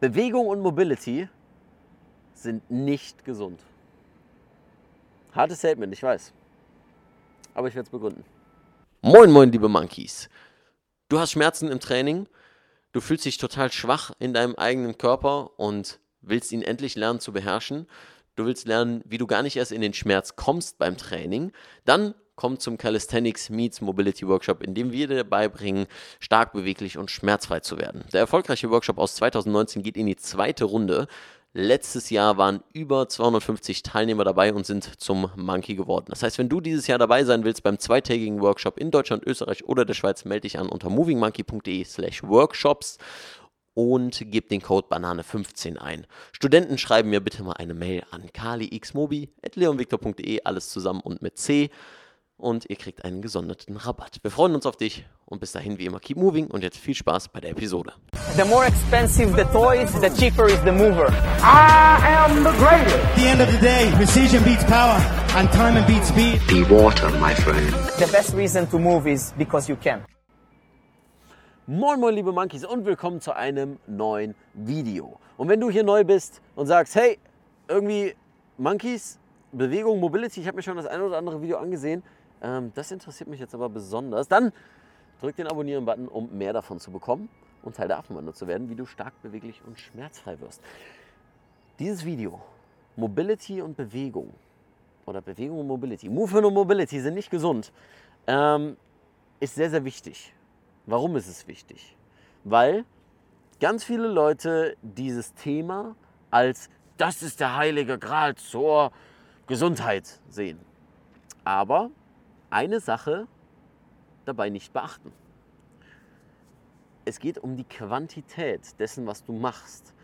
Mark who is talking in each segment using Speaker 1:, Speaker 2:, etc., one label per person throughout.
Speaker 1: Bewegung und Mobility sind nicht gesund. Hartes Statement, ich weiß. Aber ich werde es begründen. Moin, moin, liebe Monkeys. Du hast Schmerzen im Training, du fühlst dich total schwach in deinem eigenen Körper und willst ihn endlich lernen zu beherrschen. Du willst lernen, wie du gar nicht erst in den Schmerz kommst beim Training. Dann komm zum Calisthenics Meets Mobility Workshop, in dem wir dir beibringen, stark beweglich und schmerzfrei zu werden. Der erfolgreiche Workshop aus 2019 geht in die zweite Runde. Letztes Jahr waren über 250 Teilnehmer dabei und sind zum Monkey geworden. Das heißt, wenn du dieses Jahr dabei sein willst beim zweitägigen Workshop in Deutschland, Österreich oder der Schweiz, melde dich an unter movingmonkey.de/slash workshops und gib den Code Banane15 ein. Studenten schreiben mir bitte mal eine Mail an kalixmobi.leonvictor.de, alles zusammen und mit C und ihr kriegt einen gesonderten Rabatt. Wir freuen uns auf dich und bis dahin wie immer keep moving und jetzt viel Spaß bei der Episode.
Speaker 2: The more expensive the toys, the cheaper is the mover.
Speaker 3: I am the greatest.
Speaker 4: At the end of the day, precision beats power and time beats speed.
Speaker 5: Be water, my friend.
Speaker 2: The best reason to move is because you can.
Speaker 1: Moin moin liebe Monkeys und willkommen zu einem neuen Video. Und wenn du hier neu bist und sagst, hey, irgendwie Monkeys, Bewegung, Mobility, ich habe mir schon das eine oder andere Video angesehen, ähm, das interessiert mich jetzt aber besonders, dann drück den Abonnieren-Button, um mehr davon zu bekommen und Teil der Affenbande zu werden, wie du stark, beweglich und schmerzfrei wirst. Dieses Video, Mobility und Bewegung oder Bewegung und Mobility, Movement und Mobility sind nicht gesund, ähm, ist sehr, sehr wichtig. Warum ist es wichtig? Weil ganz viele Leute dieses Thema als das ist der heilige Gral zur Gesundheit sehen. Aber eine Sache dabei nicht beachten. Es geht um die Quantität dessen, was du machst.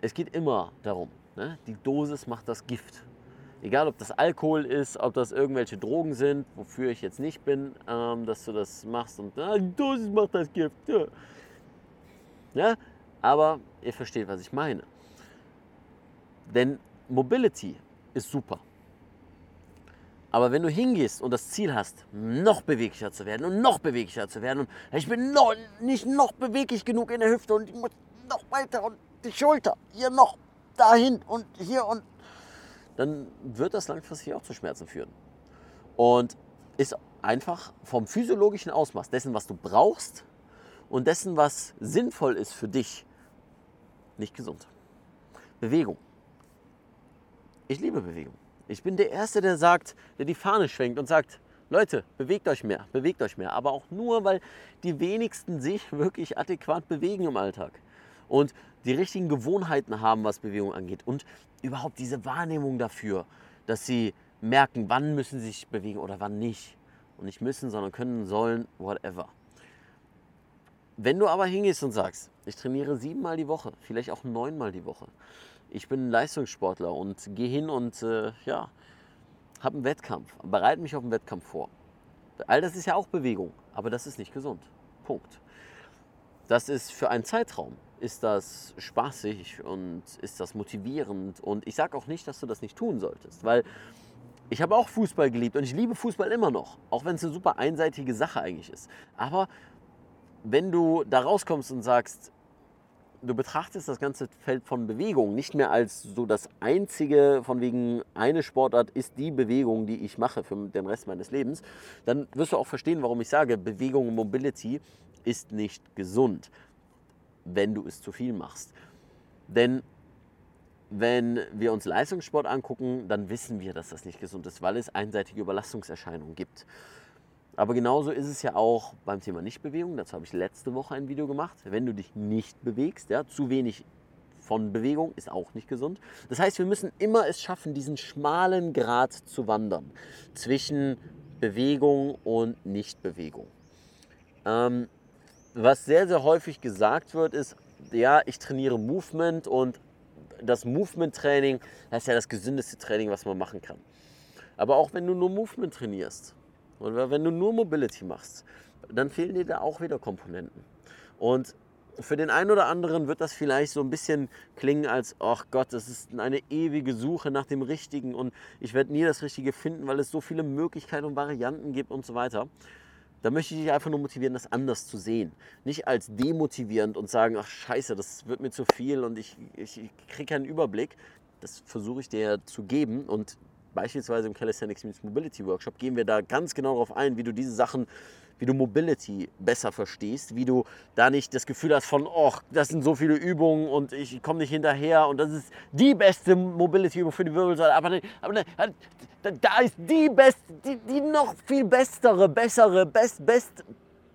Speaker 1: Es geht immer darum, ne? die Dosis macht das Gift. Egal, ob das Alkohol ist, ob das irgendwelche Drogen sind, wofür ich jetzt nicht bin, ähm, dass du das machst und ah, die Dosis macht das Gift. Ja. ja, aber ihr versteht, was ich meine. Denn Mobility ist super. Aber wenn du hingehst und das Ziel hast, noch beweglicher zu werden und noch beweglicher zu werden und ich bin noch, nicht noch beweglich genug in der Hüfte und ich muss noch weiter und die Schulter, hier noch, dahin und hier und dann wird das langfristig auch zu Schmerzen führen. Und ist einfach vom physiologischen Ausmaß dessen, was du brauchst und dessen, was sinnvoll ist für dich, nicht gesund. Bewegung. Ich liebe Bewegung. Ich bin der Erste, der sagt, der die Fahne schwenkt und sagt, Leute, bewegt euch mehr, bewegt euch mehr. Aber auch nur, weil die wenigsten sich wirklich adäquat bewegen im Alltag. Und die richtigen Gewohnheiten haben, was Bewegung angeht. Und überhaupt diese Wahrnehmung dafür, dass sie merken, wann müssen sie sich bewegen oder wann nicht. Und nicht müssen, sondern können, sollen, whatever. Wenn du aber hingehst und sagst, ich trainiere siebenmal die Woche, vielleicht auch neunmal die Woche, ich bin Leistungssportler und gehe hin und äh, ja, habe einen Wettkampf, bereite mich auf einen Wettkampf vor. All das ist ja auch Bewegung, aber das ist nicht gesund. Punkt. Das ist für einen Zeitraum, ist das spaßig und ist das motivierend. Und ich sage auch nicht, dass du das nicht tun solltest, weil ich habe auch Fußball geliebt und ich liebe Fußball immer noch, auch wenn es eine super einseitige Sache eigentlich ist. Aber wenn du da rauskommst und sagst, du betrachtest das ganze Feld von Bewegung nicht mehr als so das einzige, von wegen eine Sportart ist die Bewegung, die ich mache für den Rest meines Lebens, dann wirst du auch verstehen, warum ich sage, Bewegung und Mobility ist nicht gesund, wenn du es zu viel machst. Denn wenn wir uns Leistungssport angucken, dann wissen wir, dass das nicht gesund ist, weil es einseitige Überlastungserscheinungen gibt. Aber genauso ist es ja auch beim Thema Nichtbewegung. Dazu habe ich letzte Woche ein Video gemacht. Wenn du dich nicht bewegst, ja, zu wenig von Bewegung ist auch nicht gesund. Das heißt, wir müssen immer es schaffen, diesen schmalen Grat zu wandern zwischen Bewegung und Nichtbewegung. Ähm, was sehr, sehr häufig gesagt wird, ist, ja, ich trainiere Movement und das Movement-Training, das ist ja das gesündeste Training, was man machen kann. Aber auch wenn du nur Movement trainierst, und wenn du nur Mobility machst, dann fehlen dir da auch wieder Komponenten. Und für den einen oder anderen wird das vielleicht so ein bisschen klingen als, ach Gott, das ist eine ewige Suche nach dem Richtigen und ich werde nie das Richtige finden, weil es so viele Möglichkeiten und Varianten gibt und so weiter. Da möchte ich dich einfach nur motivieren, das anders zu sehen. Nicht als demotivierend und sagen, ach scheiße, das wird mir zu viel und ich, ich, ich kriege keinen Überblick. Das versuche ich dir zu geben und beispielsweise im Calisthenics Meets Mobility Workshop gehen wir da ganz genau darauf ein, wie du diese Sachen, wie du Mobility besser verstehst, wie du da nicht das Gefühl hast von, oh, das sind so viele Übungen und ich komme nicht hinterher und das ist die beste Mobility-Übung für die Wirbelsäule, aber, aber da ist die beste, die, die noch viel bessere, bessere, best, best,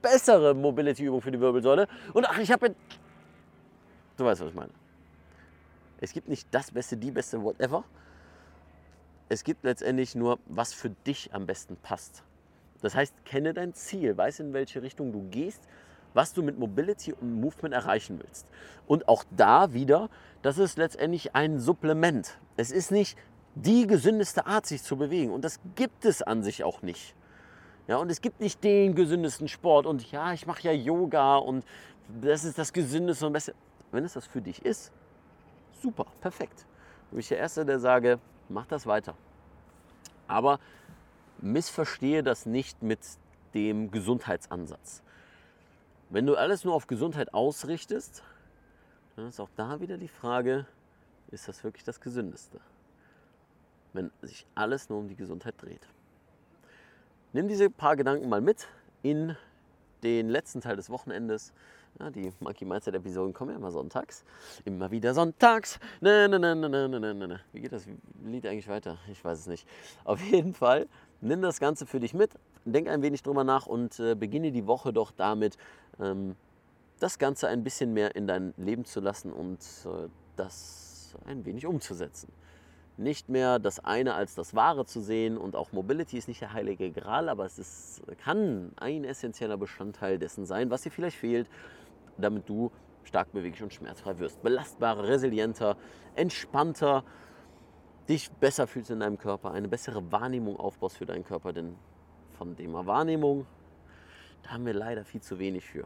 Speaker 1: bessere Mobility-Übung für die Wirbelsäule und ach, ich habe Du weißt, was ich meine. Es gibt nicht das Beste, die Beste, whatever, es gibt letztendlich nur, was für dich am besten passt. Das heißt, kenne dein Ziel, weiß in welche Richtung du gehst, was du mit Mobility und Movement erreichen willst. Und auch da wieder, das ist letztendlich ein Supplement. Es ist nicht die gesündeste Art, sich zu bewegen. Und das gibt es an sich auch nicht. Ja, und es gibt nicht den gesündesten Sport. Und ja, ich mache ja Yoga und das ist das Gesündeste und Beste. Wenn es das für dich ist, super, perfekt. Du bist der Erste, der sage, mach das weiter. Aber missverstehe das nicht mit dem Gesundheitsansatz. Wenn du alles nur auf Gesundheit ausrichtest, dann ist auch da wieder die Frage, ist das wirklich das Gesündeste? Wenn sich alles nur um die Gesundheit dreht. Nimm diese paar Gedanken mal mit in den letzten Teil des Wochenendes ja, die Monkey Mindset Episoden kommen ja immer sonntags. Immer wieder sonntags. Na, na, na, na, na, na, na. Wie geht das Lied eigentlich weiter? Ich weiß es nicht. Auf jeden Fall, nimm das Ganze für dich mit, denk ein wenig drüber nach und äh, beginne die Woche doch damit, ähm, das Ganze ein bisschen mehr in dein Leben zu lassen und äh, das ein wenig umzusetzen nicht mehr das eine als das Wahre zu sehen und auch Mobility ist nicht der heilige Gral, aber es ist, kann ein essentieller Bestandteil dessen sein, was dir vielleicht fehlt damit du stark beweglich und schmerzfrei wirst. Belastbarer, resilienter, entspannter, dich besser fühlst in deinem Körper, eine bessere Wahrnehmung aufbaust für deinen Körper, denn von dem Wahrnehmung, da haben wir leider viel zu wenig für.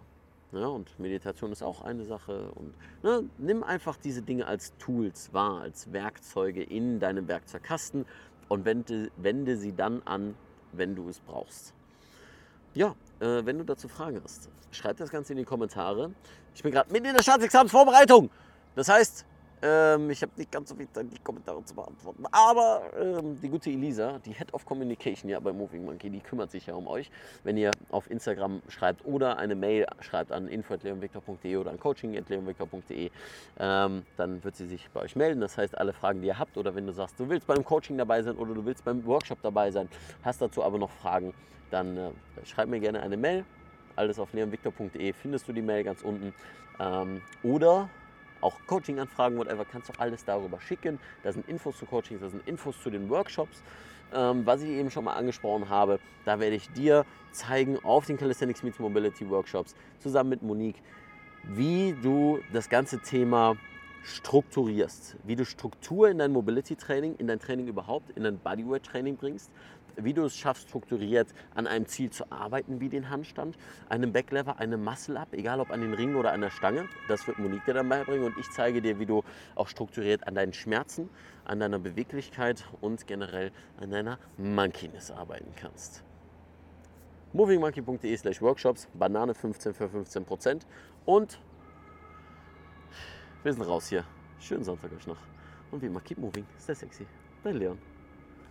Speaker 1: Ja, und Meditation ist auch eine Sache. Und ne, nimm einfach diese Dinge als Tools wahr, als Werkzeuge in deinem Werkzeugkasten und wende, wende sie dann an, wenn du es brauchst. Ja, äh, wenn du dazu Fragen hast, schreib das Ganze in die Kommentare. Ich bin gerade mitten in der Staatsexamensvorbereitung. Das heißt, ähm, ich habe nicht ganz so viel Zeit, die Kommentare zu beantworten. Aber ähm, die gute Elisa, die Head of Communication ja bei Moving Monkey, die kümmert sich ja um euch. Wenn ihr auf Instagram schreibt oder eine Mail schreibt an info.leonvictor.de oder an coaching.leonvictor.de, ähm, dann wird sie sich bei euch melden. Das heißt, alle Fragen, die ihr habt oder wenn du sagst, du willst beim Coaching dabei sein oder du willst beim Workshop dabei sein, hast dazu aber noch Fragen, dann äh, schreib mir gerne eine Mail. Alles auf leonvictor.de findest du die Mail ganz unten. Ähm, oder auch Coaching-Anfragen, whatever, kannst du alles darüber schicken. Da sind Infos zu Coachings, da sind Infos zu den Workshops. Ähm, was ich eben schon mal angesprochen habe, da werde ich dir zeigen auf den Calisthenics Meets Mobility Workshops zusammen mit Monique, wie du das ganze Thema strukturierst, wie du Struktur in dein Mobility Training, in dein Training überhaupt, in dein Bodyweight Training bringst, wie du es schaffst, strukturiert an einem Ziel zu arbeiten, wie den Handstand, einem Backlever, einem Muscle-Up, egal ob an den Ringen oder an der Stange. Das wird Monique dir dann beibringen und ich zeige dir, wie du auch strukturiert an deinen Schmerzen, an deiner Beweglichkeit und generell an deiner Monkeyness arbeiten kannst. movingmonkey.de slash workshops, Banane 15 für 15% und wir sind raus hier. Schönen Sonntag euch noch. Und wie immer, keep moving. Stay sexy. Dein Leon.